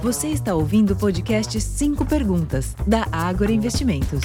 Você está ouvindo o podcast 5 Perguntas, da Ágora Investimentos.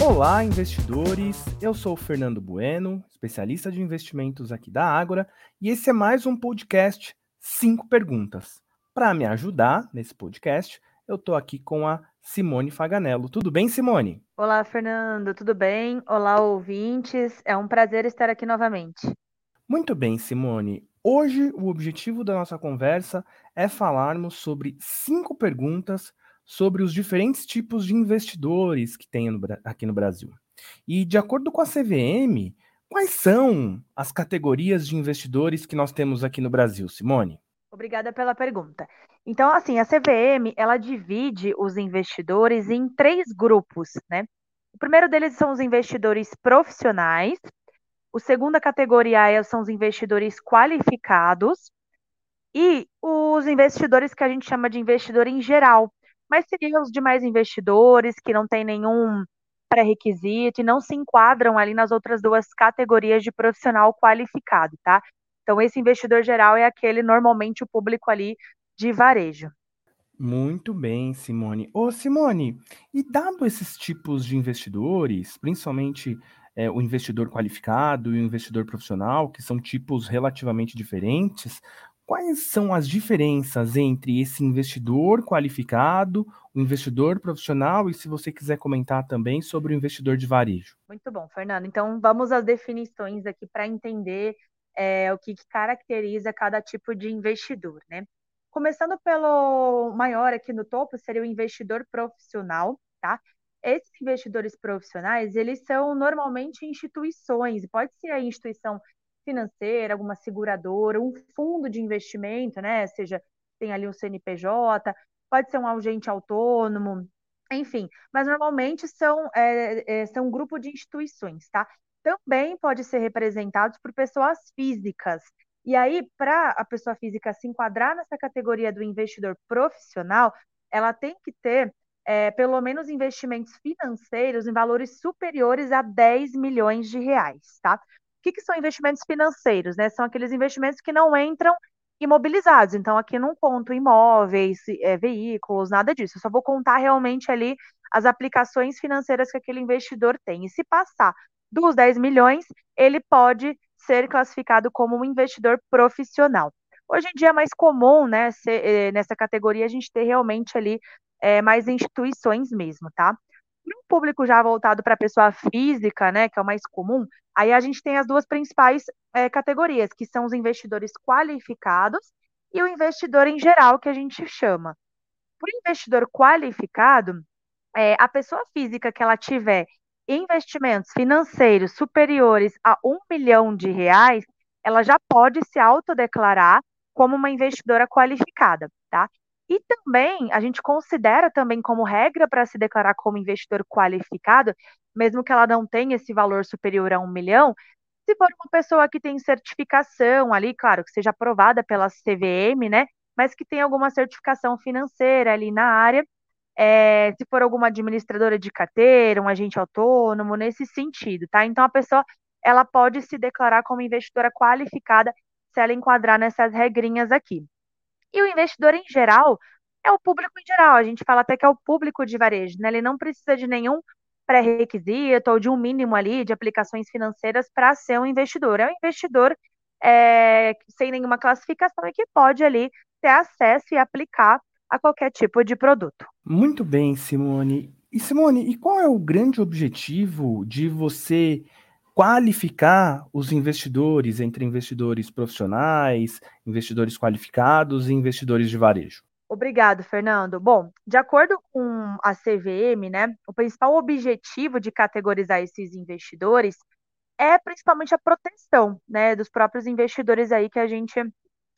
Olá, investidores! Eu sou o Fernando Bueno, especialista de investimentos aqui da Ágora, e esse é mais um podcast 5 Perguntas. Para me ajudar nesse podcast, eu estou aqui com a Simone Faganello. Tudo bem, Simone? Olá, Fernando, tudo bem? Olá, ouvintes. É um prazer estar aqui novamente. Muito bem, Simone. Hoje, o objetivo da nossa conversa é falarmos sobre cinco perguntas sobre os diferentes tipos de investidores que tem no, aqui no Brasil. E, de acordo com a CVM, quais são as categorias de investidores que nós temos aqui no Brasil, Simone? Obrigada pela pergunta. Então, assim, a CVM, ela divide os investidores em três grupos, né? O primeiro deles são os investidores profissionais, o segunda categoria são os investidores qualificados e os investidores que a gente chama de investidor em geral, mas seriam os demais investidores que não têm nenhum pré-requisito e não se enquadram ali nas outras duas categorias de profissional qualificado, tá? Então, esse investidor geral é aquele, normalmente, o público ali de varejo. Muito bem, Simone. Ô, Simone, e dado esses tipos de investidores, principalmente é, o investidor qualificado e o investidor profissional, que são tipos relativamente diferentes, quais são as diferenças entre esse investidor qualificado, o investidor profissional e, se você quiser comentar também, sobre o investidor de varejo? Muito bom, Fernando. Então, vamos às definições aqui para entender é, o que, que caracteriza cada tipo de investidor, né? Começando pelo maior aqui no topo, seria o investidor profissional, tá? Esses investidores profissionais, eles são normalmente instituições, pode ser a instituição financeira, alguma seguradora, um fundo de investimento, né? Seja, tem ali um CNPJ, pode ser um agente autônomo, enfim, mas normalmente são, é, é, são um grupo de instituições, tá? Também pode ser representados por pessoas físicas. E aí, para a pessoa física se enquadrar nessa categoria do investidor profissional, ela tem que ter é, pelo menos investimentos financeiros em valores superiores a 10 milhões de reais, tá? O que, que são investimentos financeiros? Né? São aqueles investimentos que não entram imobilizados. Então, aqui não conto imóveis, é, veículos, nada disso. Eu só vou contar realmente ali as aplicações financeiras que aquele investidor tem. E se passar dos 10 milhões, ele pode ser classificado como um investidor profissional. Hoje em dia é mais comum, né, ser, eh, nessa categoria, a gente ter realmente ali é, mais instituições mesmo, tá? Para um público já voltado para a pessoa física, né, que é o mais comum, aí a gente tem as duas principais é, categorias, que são os investidores qualificados e o investidor em geral, que a gente chama. Para o investidor qualificado, é, a pessoa física que ela tiver investimentos financeiros superiores a um milhão de reais, ela já pode se autodeclarar como uma investidora qualificada, tá? E também, a gente considera também como regra para se declarar como investidor qualificado, mesmo que ela não tenha esse valor superior a um milhão, se for uma pessoa que tem certificação ali, claro, que seja aprovada pela CVM, né? Mas que tem alguma certificação financeira ali na área, é, se for alguma administradora de carteira, um agente autônomo, nesse sentido, tá? Então a pessoa ela pode se declarar como investidora qualificada se ela enquadrar nessas regrinhas aqui. E o investidor em geral é o público em geral. A gente fala até que é o público de varejo, né? Ele não precisa de nenhum pré-requisito ou de um mínimo ali de aplicações financeiras para ser um investidor. É um investidor é, sem nenhuma classificação e que pode ali ter acesso e aplicar a qualquer tipo de produto. Muito bem, Simone. E Simone, e qual é o grande objetivo de você qualificar os investidores entre investidores profissionais, investidores qualificados e investidores de varejo? Obrigado, Fernando. Bom, de acordo com a CVM, né, o principal objetivo de categorizar esses investidores é principalmente a proteção, né, dos próprios investidores aí que a gente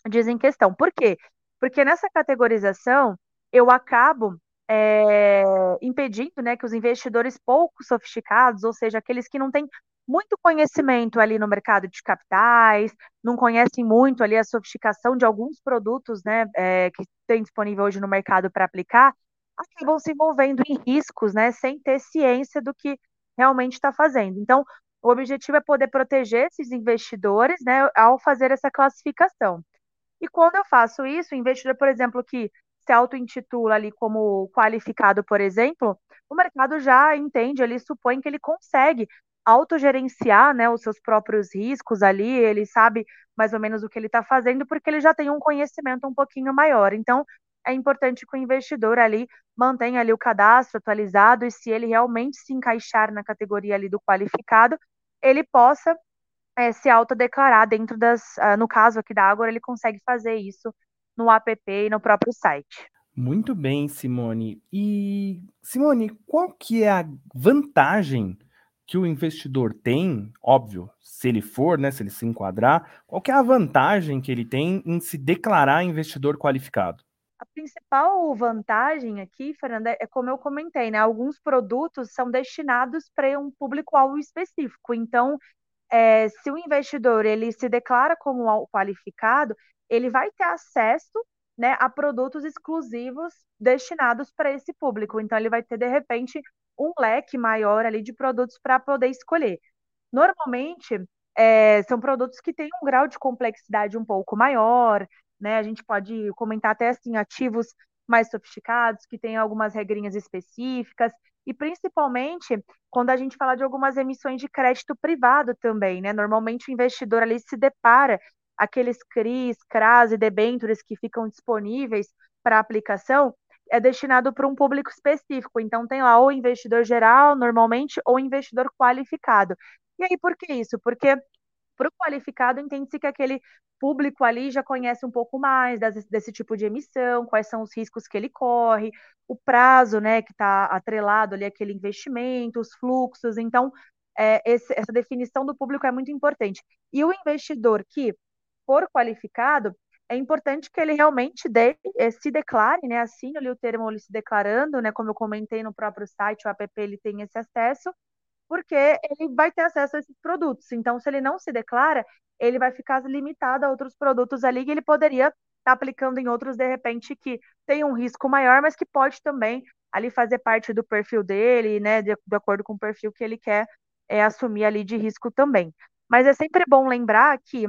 diz em questão. Por quê? Porque nessa categorização eu acabo é, impedindo, né, que os investidores pouco sofisticados, ou seja, aqueles que não têm muito conhecimento ali no mercado de capitais, não conhecem muito ali a sofisticação de alguns produtos né, é, que tem disponível hoje no mercado para aplicar, acabam se envolvendo em riscos, né, sem ter ciência do que realmente está fazendo. Então, o objetivo é poder proteger esses investidores né, ao fazer essa classificação. E quando eu faço isso, o investidor, por exemplo, que se auto-intitula ali como qualificado, por exemplo, o mercado já entende, ele supõe que ele consegue autogerenciar né, os seus próprios riscos ali, ele sabe mais ou menos o que ele está fazendo, porque ele já tem um conhecimento um pouquinho maior. Então, é importante que o investidor ali mantenha ali o cadastro atualizado e se ele realmente se encaixar na categoria ali do qualificado, ele possa é, se autodeclarar dentro das, uh, no caso aqui da Agora, ele consegue fazer isso no app e no próprio site. Muito bem, Simone. E Simone, qual que é a vantagem que o investidor tem, óbvio, se ele for, né, se ele se enquadrar, qual é a vantagem que ele tem em se declarar investidor qualificado? A principal vantagem aqui, Fernanda, é como eu comentei, né? Alguns produtos são destinados para um público-alvo específico. Então, é, se o investidor ele se declara como qualificado, ele vai ter acesso né, a produtos exclusivos destinados para esse público. Então, ele vai ter, de repente, um leque maior ali de produtos para poder escolher. Normalmente, é, são produtos que têm um grau de complexidade um pouco maior, né? A gente pode comentar até assim, ativos mais sofisticados, que têm algumas regrinhas específicas, e principalmente quando a gente fala de algumas emissões de crédito privado também, né? Normalmente o investidor ali se depara aqueles CRIs, CRAS e debêntures que ficam disponíveis para aplicação, é destinado para um público específico. Então, tem lá o investidor geral, normalmente, ou investidor qualificado. E aí, por que isso? Porque para o qualificado, entende-se que aquele público ali já conhece um pouco mais desse, desse, tipo de emissão, quais são os riscos que ele corre, o prazo, né, que está atrelado ali aquele investimento, os fluxos. Então, é, esse, essa definição do público é muito importante. E o investidor que for qualificado, é importante que ele realmente dê, eh, se declare, né, assine ali o termo ele se declarando, né, como eu comentei no próprio site, o app ele tem esse acesso, porque ele vai ter acesso a esses produtos. Então, se ele não se declara, ele vai ficar limitado a outros produtos ali que ele poderia estar tá aplicando em outros, de repente, que tem um risco maior, mas que pode também ali fazer parte do perfil dele, né, de, de acordo com o perfil que ele quer é, assumir ali de risco também. Mas é sempre bom lembrar que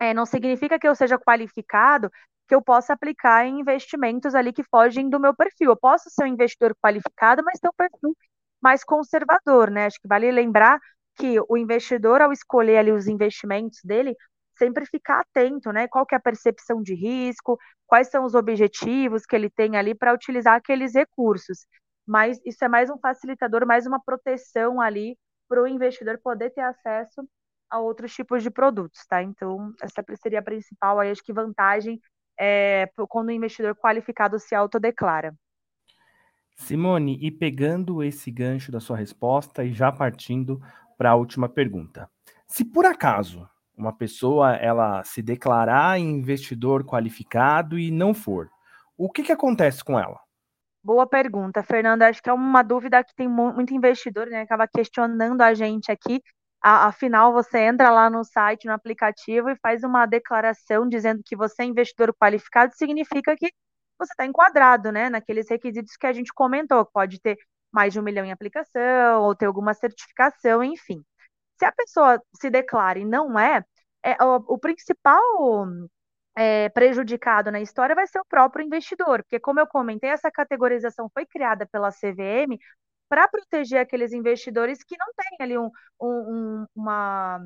é, não significa que eu seja qualificado que eu possa aplicar em investimentos ali que fogem do meu perfil. Eu posso ser um investidor qualificado, mas ter um perfil mais conservador, né? Acho que vale lembrar que o investidor, ao escolher ali os investimentos dele, sempre ficar atento, né? Qual que é a percepção de risco, quais são os objetivos que ele tem ali para utilizar aqueles recursos. Mas isso é mais um facilitador, mais uma proteção ali para o investidor poder ter acesso a outros tipos de produtos, tá? Então, essa seria a principal, aí, acho que vantagem é, quando o investidor qualificado se autodeclara. Simone, e pegando esse gancho da sua resposta e já partindo para a última pergunta. Se por acaso uma pessoa ela se declarar investidor qualificado e não for, o que, que acontece com ela? Boa pergunta, Fernanda. Acho que é uma dúvida que tem muito investidor, né? Acaba questionando a gente aqui afinal, você entra lá no site, no aplicativo e faz uma declaração dizendo que você é investidor qualificado, significa que você está enquadrado, né, naqueles requisitos que a gente comentou, pode ter mais de um milhão em aplicação, ou ter alguma certificação, enfim. Se a pessoa se declara e não é, é o, o principal é, prejudicado na história vai ser o próprio investidor, porque, como eu comentei, essa categorização foi criada pela CVM para proteger aqueles investidores que não têm ali um, um, uma.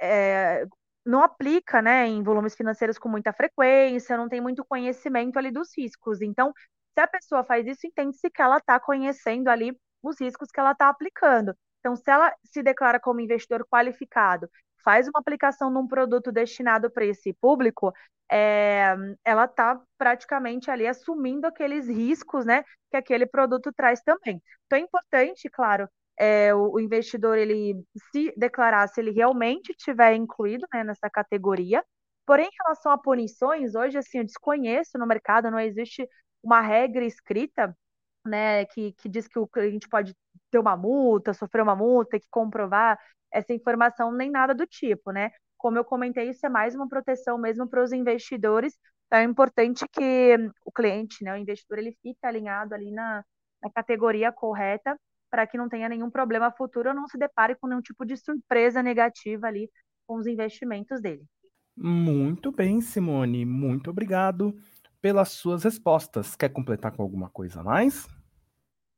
É, não aplica né, em volumes financeiros com muita frequência, não tem muito conhecimento ali dos riscos. Então, se a pessoa faz isso, entende-se que ela está conhecendo ali os riscos que ela está aplicando. Então, se ela se declara como investidor qualificado, faz uma aplicação num produto destinado para esse público, é, ela está praticamente ali assumindo aqueles riscos, né, que aquele produto traz também. Então é importante, claro, é, o, o, investidor ele se declarar se ele realmente tiver incluído né, nessa categoria. Porém, em relação a punições, hoje assim eu desconheço no mercado, não existe uma regra escrita, né, que, que diz que o cliente pode ter uma multa, sofrer uma multa, que comprovar essa informação nem nada do tipo, né? como eu comentei, isso é mais uma proteção mesmo para os investidores. Então, é importante que o cliente, né, o investidor, ele fique alinhado ali na, na categoria correta para que não tenha nenhum problema futuro ou não se depare com nenhum tipo de surpresa negativa ali com os investimentos dele. Muito bem, Simone. Muito obrigado pelas suas respostas. Quer completar com alguma coisa a mais?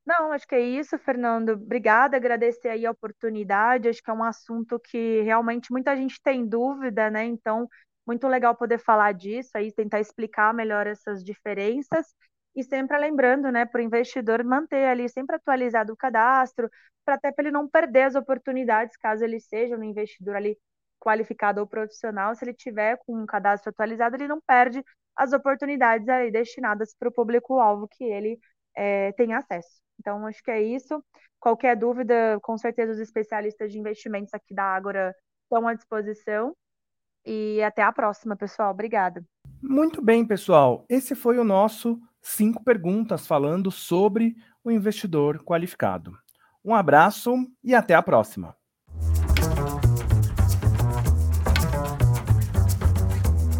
Não, acho que é isso, Fernando. Obrigada, agradecer aí a oportunidade. Acho que é um assunto que realmente muita gente tem dúvida, né? Então, muito legal poder falar disso, aí tentar explicar melhor essas diferenças. E sempre lembrando, né, para o investidor manter ali sempre atualizado o cadastro, para até para ele não perder as oportunidades, caso ele seja um investidor ali qualificado ou profissional, se ele tiver com um cadastro atualizado, ele não perde as oportunidades aí destinadas para o público-alvo que ele é, tem acesso. Então, acho que é isso. Qualquer dúvida, com certeza os especialistas de investimentos aqui da Ágora estão à disposição. E até a próxima, pessoal. Obrigada. Muito bem, pessoal. Esse foi o nosso cinco perguntas falando sobre o investidor qualificado. Um abraço e até a próxima.